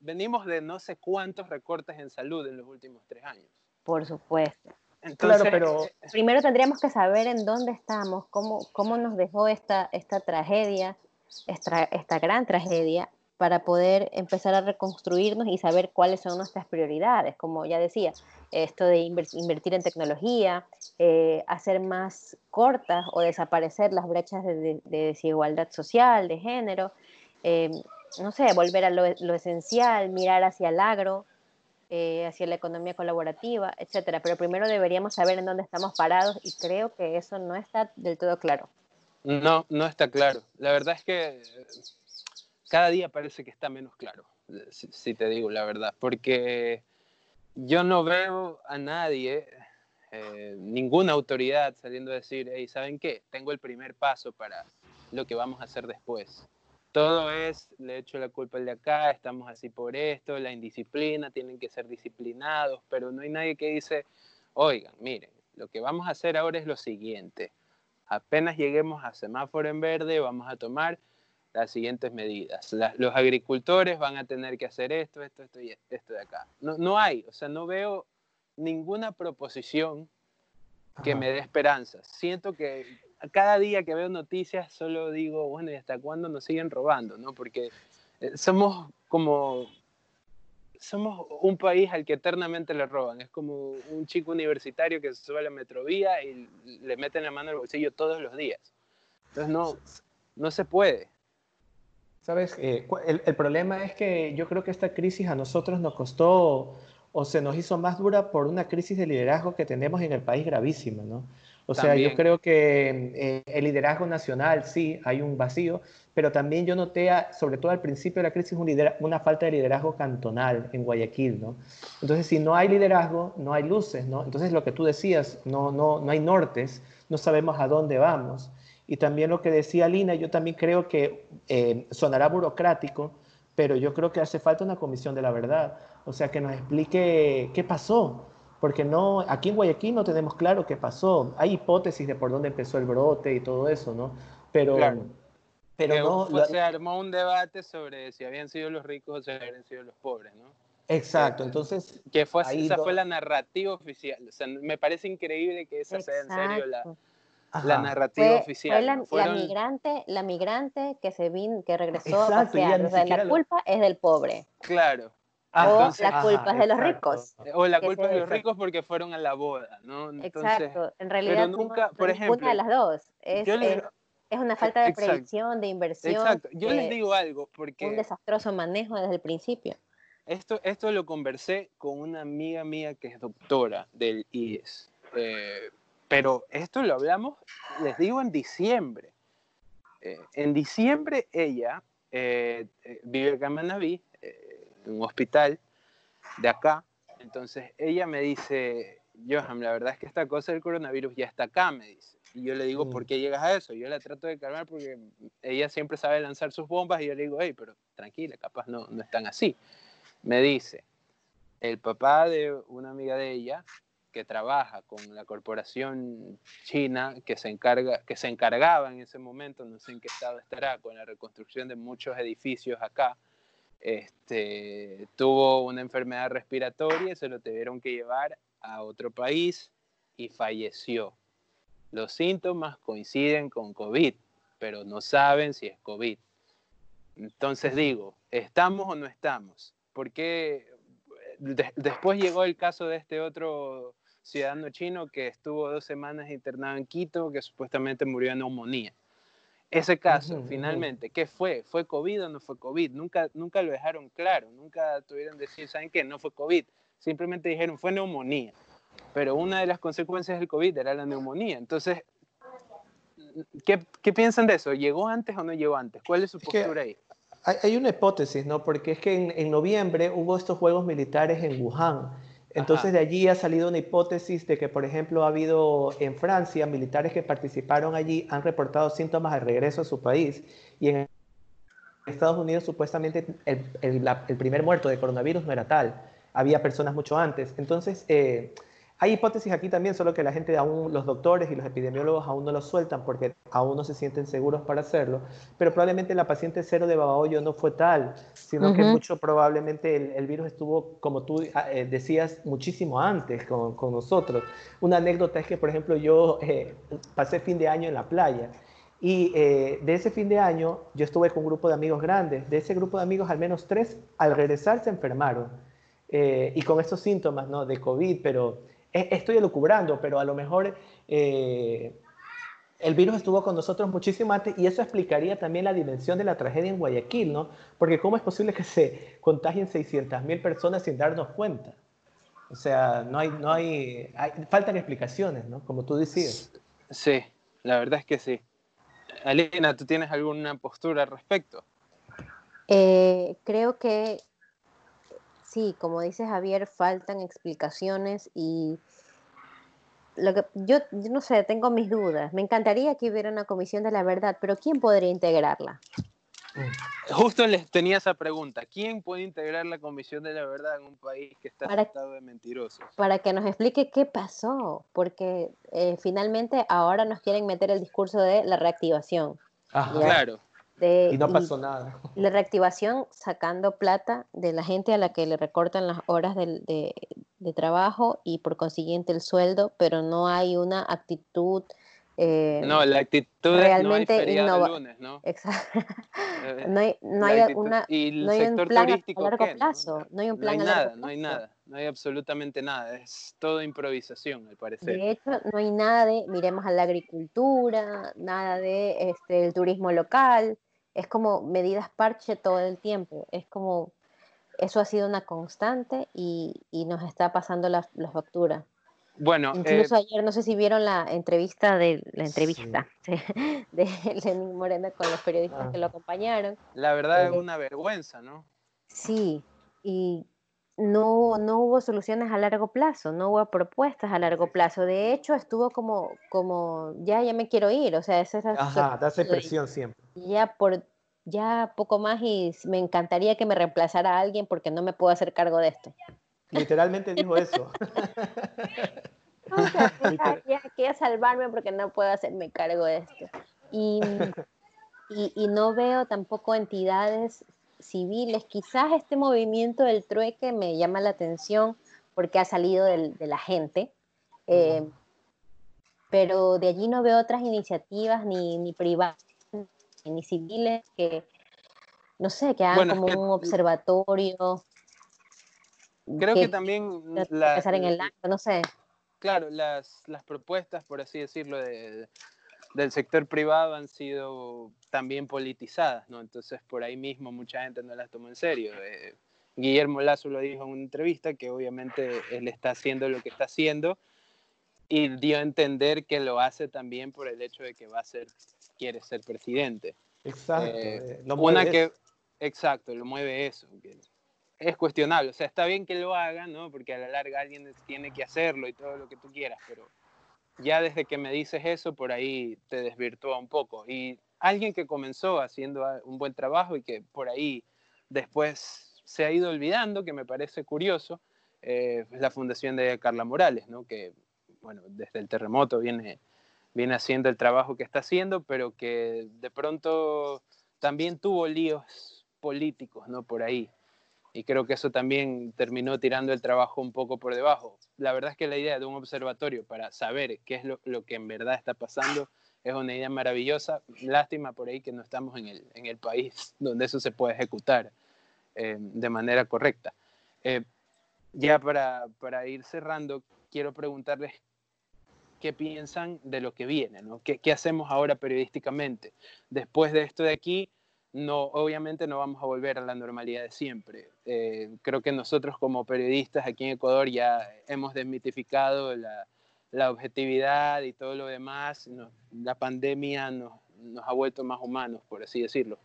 Venimos de no sé cuántos recortes en salud en los últimos tres años. Por supuesto. Entonces, claro, pero primero tendríamos que saber en dónde estamos, cómo, cómo nos dejó esta, esta tragedia, esta, esta gran tragedia, para poder empezar a reconstruirnos y saber cuáles son nuestras prioridades. Como ya decía, esto de invertir en tecnología, eh, hacer más cortas o desaparecer las brechas de, desigualdad social, de género, eh, no sé, volver a lo, esencial, mirar hacia el agro, eh, hacia la economía colaborativa, etcétera. Pero primero deberíamos saber en dónde estamos parados y creo que eso no está del todo claro. No, no está claro. La verdad es que cada día parece que está menos claro, si, te digo la verdad, porque yo no veo a nadie, eh, ninguna autoridad saliendo a decir, hey, ¿saben qué? Tengo el primer paso para lo que vamos a hacer después. Todo es, le echo la culpa al de acá, estamos así por esto, la indisciplina, tienen que ser disciplinados, pero no hay nadie que dice, oigan, miren, lo que vamos a hacer ahora es lo siguiente. Apenas lleguemos a semáforo en verde, vamos a tomar las siguientes medidas. los agricultores van a tener que hacer esto, esto, esto y esto de acá. No, no hay, o sea, no veo ninguna proposición que me dé esperanza. Siento que cada día que veo noticias solo digo, bueno, ¿y hasta cuándo nos siguen robando? ¿no? Porque eh, somos como, somos un país al que eternamente le roban. Es como un chico universitario que se sube a la metrovía y le meten la mano al bolsillo todos los días. Entonces no, no se puede. Sabes, eh, el, el, problema es que yo creo que esta crisis a nosotros nos costó o se nos hizo más dura por una crisis de liderazgo que tenemos en el país gravísima, ¿no? O sea, yo creo que eh, el liderazgo nacional, sí, hay un vacío, pero también yo noté, sobre todo al principio de la crisis, una falta de liderazgo cantonal en Guayaquil, ¿no? Entonces, si no hay liderazgo, no hay luces, ¿no? Entonces, lo que tú decías, no, no, no hay nortes, no sabemos a dónde vamos. Y también lo que decía Lina, yo también creo que eh, sonará burocrático, pero yo creo que hace falta una comisión de la verdad, o sea, que nos explique qué pasó, porque no, aquí en Guayaquil no tenemos claro qué pasó. Hay hipótesis de por dónde empezó el brote y todo eso, ¿no? Pero, pero no. Se armó un debate sobre si habían sido los ricos o si habían sido los pobres, ¿no? Exacto, entonces. Que fue, esa fue la narrativa oficial. O sea, me parece increíble que esa sea en serio la, la narrativa oficial. Fue la, migrante, la migrante que se vin, que regresó a pasear. O sea, la culpa es del pobre. Claro. O la culpa es de los ricos. O la culpa es de los ricos porque fueron a la boda, ¿no? exacto. En realidad, nunca, por ejemplo, ninguna de las dos. Es, es, una falta de previsión, de inversión. Exacto. Yo les digo algo porque un desastroso manejo desde el principio. Esto, esto lo conversé con una amiga mía que es doctora del IES. Eh, pero esto lo hablamos, les digo, en diciembre. Eh, en diciembre ella eh, eh, vive en Manaví, un hospital de acá. Entonces ella me dice, Johan, la verdad es que esta cosa del coronavirus ya está acá, me dice. Y yo le digo, mm. ¿por qué llegas a eso? Yo la trato de calmar porque ella siempre sabe lanzar sus bombas y yo le digo, hey, pero tranquila, capaz no, no están así. Me dice, el papá de una amiga de ella que trabaja con la corporación china que se, encarga, que se encargaba en ese momento, no sé en qué estado estará, con la reconstrucción de muchos edificios acá, este, tuvo una enfermedad respiratoria se lo tuvieron que llevar a otro país y falleció. Los síntomas coinciden con COVID, pero no saben si es COVID. Entonces digo, ¿estamos o no estamos? Porque después llegó el caso de este otro ciudadano chino que estuvo dos semanas internado en Quito, que supuestamente murió de neumonía. Ese caso, finalmente, ¿qué fue? ¿Fue COVID o no fue COVID? Nunca, nunca lo dejaron claro, nunca tuvieron que decir, ¿saben qué? No fue COVID. Simplemente dijeron, fue neumonía. pero una de las consecuencias del COVID era la neumonía. Entonces, ¿qué, qué piensan de eso? ¿Llegó antes o no llegó antes? ¿Cuál es su postura ahí? Hay, una hipótesis, ¿no? Porque es que en, en, noviembre hubo estos juegos militares en Wuhan. Entonces de allí ha salido una hipótesis de que, por ejemplo, ha habido en Francia militares que participaron allí, han reportado síntomas al regreso a su país y en Estados Unidos supuestamente el, el, primer muerto de coronavirus no era tal, había personas mucho antes. Entonces, eh, hay hipótesis aquí también, solo que la gente aún, los doctores y los epidemiólogos aún no lo sueltan porque aún no se sienten seguros para hacerlo, pero probablemente la paciente cero de Babahoyo no fue tal, sino que mucho probablemente el, virus estuvo, como tú ah, eh, decías, muchísimo antes con, con, nosotros. Una anécdota es que, por ejemplo, yo eh, pasé fin de año en la playa y eh, de ese fin de año yo estuve con un grupo de amigos grandes. De ese grupo de amigos, al menos tres, al regresar se enfermaron. Eh, y con estos síntomas ¿no? de COVID, pero estoy elucubrando, pero a lo mejor eh, el virus estuvo con nosotros muchísimo antes y eso explicaría también la dimensión de la tragedia en Guayaquil, ¿no? Porque ¿cómo es posible que se contagien 600.000 personas sin darnos cuenta? O sea, no hay, no hay, hay, faltan explicaciones, ¿no? Como tú decías. Sí, la verdad es que sí. Alina, ¿tú tienes alguna postura al respecto? Eh, creo que sí, como dice Javier, faltan explicaciones y lo que yo, no sé, tengo mis dudas. Me encantaría que hubiera una comisión de la verdad, pero ¿quién podría integrarla? Justo les tenía esa pregunta. ¿Quién puede integrar la Comisión de la Verdad en un país que está atado de mentirosos? Para que nos explique qué pasó, porque eh, finalmente ahora nos quieren meter el discurso de la reactivación. Claro. Y no pasó nada. La reactivación sacando plata de la gente a la que le recortan las horas de, de trabajo y por consiguiente el sueldo, pero no hay una actitud eh, no, la actitud realmente es no hay lunes, ¿no? Exacto. Eh, no hay, no hay una, y no hay un plan a largo plazo. No hay un plan no hay a nada, largo plazo. No hay nada, no hay absolutamente nada. Es todo improvisación, al parecer. De hecho, no hay nada de miremos a la agricultura, nada de este, el turismo local. Es como medidas parche todo el tiempo. Es como eso ha sido una constante y, y nos está pasando la, la factura. Bueno, incluso eh, ayer no sé si vieron la entrevista de la entrevista de, Lenín Moreno con los periodistas ah. que lo acompañaron. La verdad es eh, una vergüenza, ¿no? Sí, y no, no hubo soluciones a largo plazo, no hubo propuestas a largo plazo. De hecho, estuvo como, como ya, ya me quiero ir, o sea, esa es Ajá, da esa siempre. Ya por ya poco más y me encantaría que me reemplazara a alguien porque no me puedo hacer cargo de esto. Literalmente dijo eso. ya, quiero salvarme porque no puedo hacerme cargo de esto. Y, y, no veo tampoco entidades civiles. Quizás este movimiento del trueque me llama la atención porque ha salido de la gente. Eh, pero de allí no veo otras iniciativas ni, ni privadas ni civiles que, no sé, que hagan como un observatorio Creo que, también... La, en el no sé. Claro, las, las propuestas, por así decirlo, de, del sector privado han sido también politizadas, ¿no? Entonces, por ahí mismo mucha gente no las tomó en serio. Eh, Guillermo Lazo lo dijo en una entrevista, que obviamente él está haciendo lo que está haciendo y dio a entender que lo hace también por el hecho de que va a ser, quiere ser presidente. Exacto. Eh, lo una que, exacto, lo mueve eso es cuestionable. O sea, está bien que lo hagan, ¿no? Porque a la larga alguien tiene que hacerlo y todo lo que tú quieras, pero ya desde que me dices eso, por ahí te desvirtúa un poco. Y alguien que comenzó haciendo un buen trabajo y que por ahí después se ha ido olvidando, que me parece curioso, eh, es la fundación de Carla Morales, ¿no? Que, bueno, desde el terremoto viene, viene haciendo el trabajo que está haciendo, pero que de pronto también tuvo líos políticos, ¿no? Por ahí y creo que eso también terminó tirando el trabajo un poco por debajo. La verdad es que la idea de un observatorio para saber qué es lo, que en verdad está pasando es una idea maravillosa. Lástima por ahí que no estamos en el, en el país donde eso se puede ejecutar eh, de manera correcta. Eh, ya para, para, ir cerrando, quiero preguntarles qué piensan de lo que viene, ¿no? ¿Qué, ¿Qué hacemos ahora periodísticamente? Después de esto de aquí, no, obviamente no vamos a volver a la normalidad de siempre. Eh, creo que nosotros como periodistas aquí en Ecuador ya hemos desmitificado la, la objetividad y todo lo demás. la pandemia nos, nos, ha vuelto más humanos, por así decirlo.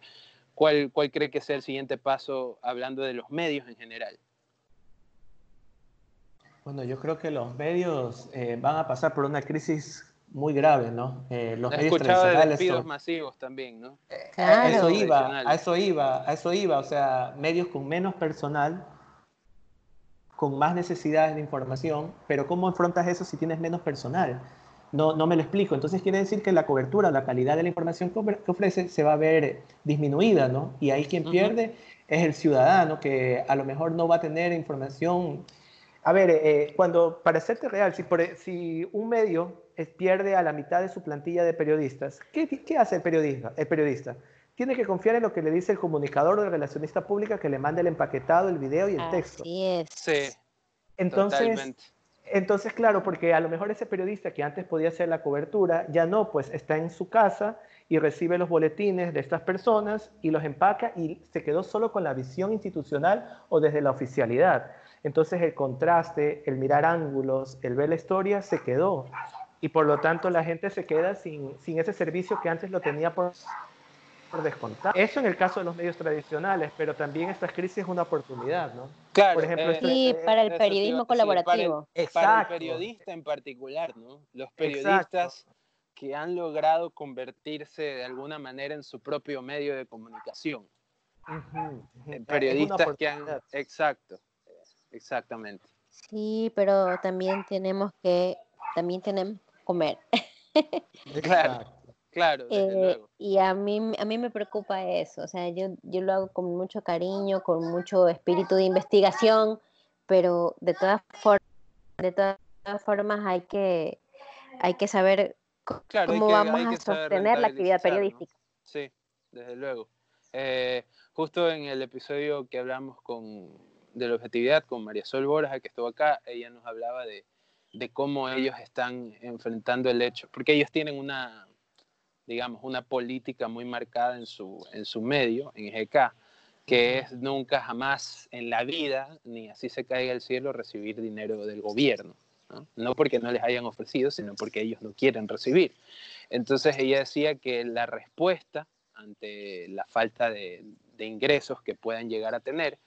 ¿Cuál, ¿Cuál cree que sea el siguiente paso hablando de los medios en general? Bueno, yo creo que los medios eh, van a pasar por una crisis muy grave, ¿no? Eh, los medios tradicionales de despidos masivos también, ¿no? Eh, a eso iba, a eso iba, a eso iba, o sea, medios con menos personal, con más necesidades de información, pero ¿cómo enfrentas eso si tienes menos personal? No, no me lo explico. Entonces quiere decir que la cobertura, la calidad de la información que ofrece se va a ver disminuida, ¿no? Y ahí quien pierde es el ciudadano, que a lo mejor no va a tener información a ver, eh, cuando, para serte real, si, e, si un medio pierde a la mitad de su plantilla de periodistas, ¿qué, qué hace el periodista, el periodista? Tiene que confiar en lo que le dice el comunicador o el relacionista pública que le mande el empaquetado, el video y el texto. Sí es. Sí. Entonces, entonces, claro, porque a lo mejor ese periodista que antes podía hacer la cobertura, ya no, pues está en su casa y recibe los boletines de estas personas y los empaca y se quedó solo con la visión institucional o desde la oficialidad. Entonces el contraste, el mirar ángulos, el ver la historia se quedó. Y por lo tanto la gente se queda sin, sin ese servicio que antes lo tenía por, por descontar. Eso en el caso de los medios tradicionales, pero también esta crisis es una oportunidad, ¿no? Claro. Por ejemplo, sí, este, para el periodismo colaborativo. para, el, periodista en particular, ¿no? Los periodistas que han logrado convertirse de alguna manera en su propio medio de comunicación. Periodistas que han... Exacto. Exactamente. Sí, pero también tenemos que, también tenemos que comer. Claro, claro. Eh, y a mí, a mí me preocupa eso, o sea, yo, yo lo hago con mucho cariño, con mucho espíritu de investigación, pero de todas formas, de todas formas hay que, hay que saber cómo vamos a sostener la actividad periodística. Sí, desde luego. Eh, justo en el episodio que hablamos con de la objetividad con María Sol Borja, que estuvo acá, ella nos hablaba de, de cómo ellos están enfrentando el hecho, porque ellos tienen una, digamos, una política muy marcada en su, en su medio, en GK, que es nunca jamás en la vida, ni así se caiga el cielo, recibir dinero del gobierno. ¿no? no porque no les hayan ofrecido, sino porque ellos no quieren recibir. Entonces ella decía que la respuesta ante la falta de, de ingresos que puedan llegar a tener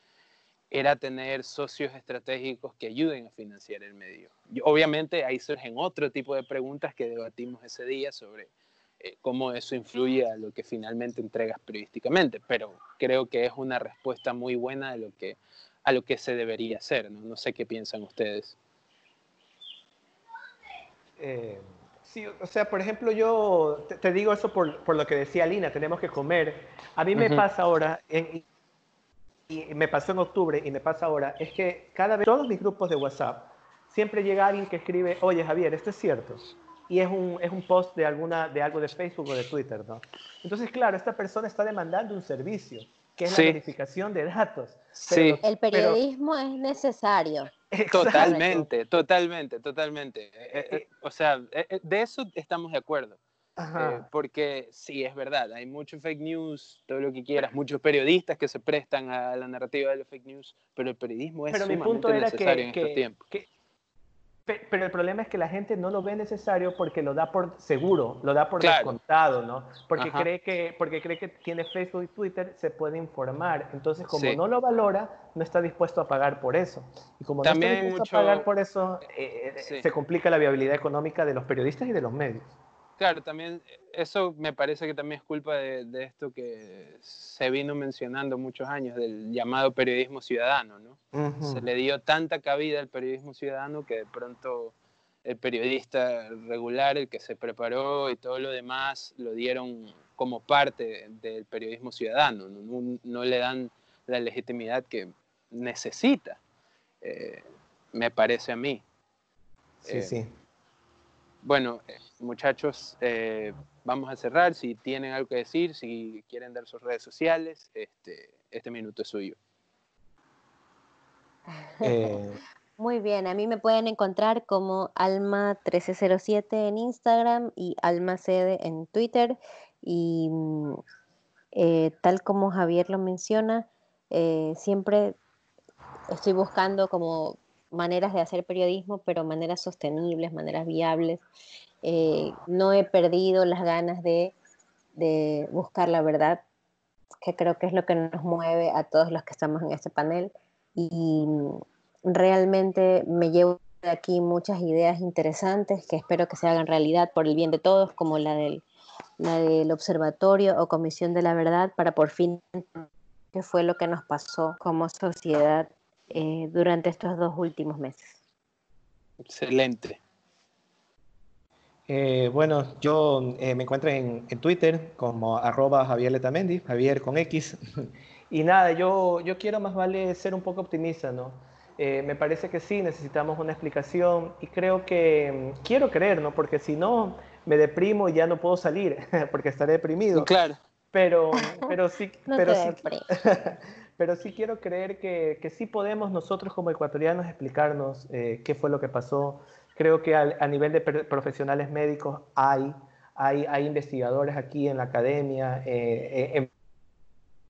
era tener socios estratégicos que ayuden a financiar el medio. obviamente ahí surgen otro tipo de preguntas que debatimos ese día sobre eh, cómo eso influye a lo que finalmente entregas periodísticamente, pero creo que es una respuesta muy buena a lo que, a lo que se debería hacer. No, sé qué piensan ustedes. Eh, sí, o sea, por ejemplo, yo te, digo eso por, por, lo que decía Lina, tenemos que comer. A mí me pasa ahora, en, y me pasó en octubre y me pasa ahora, es que cada vez, todos mis grupos de WhatsApp, siempre llega alguien que escribe, oye Javier, esto es cierto. Y es un, es un post de, alguna, de algo de Facebook o de Twitter, ¿no? Entonces, claro, esta persona está demandando un servicio, que es la verificación de datos. sí. El periodismo es necesario. Totalmente, totalmente, totalmente. Eh, eh, o sea, eh, de eso estamos de acuerdo. Eh, porque sí, es verdad, hay mucho fake news, todo lo que quieras, muchos periodistas que se prestan a la narrativa de los fake news, pero el periodismo es pero sumamente mi punto era necesario en estos tiempos. pero el problema es que la gente no lo ve necesario porque lo da por seguro, lo da por descontado, ¿no? Porque cree, que, porque cree que tiene Facebook y Twitter, se puede informar. Entonces, como no lo valora, no está dispuesto a pagar por eso. Y como no está dispuesto a pagar por eso, eh, eh, se complica la viabilidad económica de los periodistas y de los medios. Claro, también eh, eso me parece que también es culpa de, esto que se vino mencionando muchos años, del llamado periodismo ciudadano, ¿no? Se le dio tanta cabida al periodismo ciudadano que de pronto el periodista regular, el que se preparó y todo lo demás, lo dieron como parte del periodismo ciudadano, no, le dan la legitimidad que necesita, eh, me parece a mí. Sí, sí. Eh, bueno, muchachos, eh, vamos a cerrar. Si tienen algo que decir, si quieren dar sus redes sociales, este, este minuto es suyo. Eh, Muy bien, a mí me pueden encontrar como Alma1307 en Instagram y AlmaCede en Twitter. Y mm, Eh, tal como Javier lo menciona, eh, siempre estoy buscando como maneras de hacer periodismo, pero maneras sostenibles, maneras viables. Eh, no he perdido las ganas de, buscar la verdad, que creo que es lo que nos mueve a todos los que estamos en este panel. Y realmente me llevo de aquí muchas ideas interesantes que espero que se hagan realidad por el bien de todos, como la del, la del Observatorio o Comisión de la Verdad, para por fin qué fue lo que nos pasó como sociedad eh, durante estos dos últimos meses. Excelente. Eh, bueno, yo eh, me encuentro en, Twitter como arroba Javier Letamendi, Javier con X. y nada, yo, yo quiero más vale ser un poco optimista, ¿no? me parece que sí, necesitamos una explicación y creo que mm, quiero creer, ¿no? Porque si no, me deprimo y ya no puedo salir, porque estaré deprimido. Claro. Pero, pero sí, pero, sí pero sí quiero creer que, que, sí podemos nosotros como ecuatorianos explicarnos eh, qué fue lo que pasó. Creo que a, nivel de profesionales médicos hay, hay, hay, investigadores aquí en la academia, eh,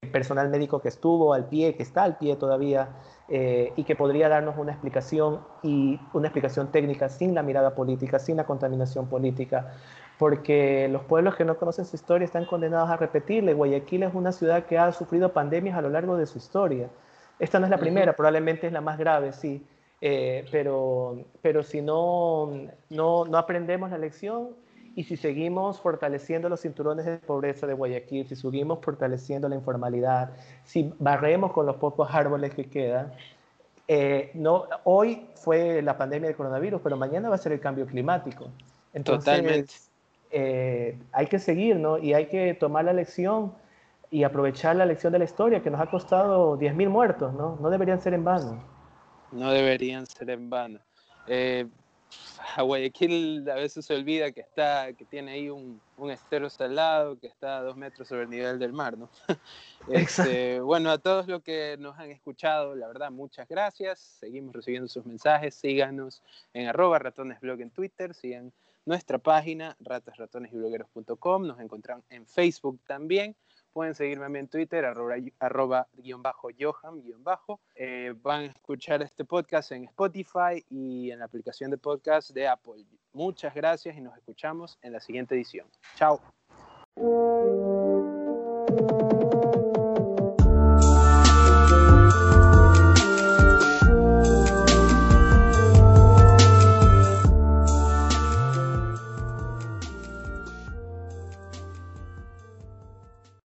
eh, personal médico que estuvo al pie, que está al pie todavía, y que podría darnos una explicación y una explicación técnica sin la mirada política, sin la contaminación política, porque los pueblos que no conocen su historia están condenados a repetirle. Guayaquil es una ciudad que ha sufrido pandemias a lo largo de su historia. Esta no es la primera, probablemente es la más grave, sí, eh, pero, pero si no, no, no aprendemos la lección y si seguimos fortaleciendo los cinturones de pobreza de Guayaquil, si seguimos fortaleciendo la informalidad, si barremos con los pocos árboles que quedan, eh, no, hoy fue la pandemia del coronavirus, pero mañana va a ser el cambio climático. Entonces, Totalmente. Eh, hay que seguir, ¿no? Y hay que tomar la lección y aprovechar la lección de la historia que nos ha costado 10.000 muertos, ¿no? No deberían ser en vano. No deberían ser en vano. Eh, a Guayaquil a veces se olvida que está, que tiene ahí un, un estero salado que está a dos metros sobre el nivel del mar, ¿no? Este, bueno, a todos los que nos han escuchado, la verdad, muchas gracias. Seguimos recibiendo sus mensajes. Síganos en arroba ratonesblog en Twitter. Sigan nuestra página, ratasratonesybloggeros.com. Nos encontrarán en Facebook también. Pueden seguirme en Twitter, arroba, guion bajo Johan, guion bajo. Eh, van a escuchar este podcast en Spotify y en la aplicación de podcast de Apple. Muchas gracias y nos escuchamos en la siguiente edición. Chao.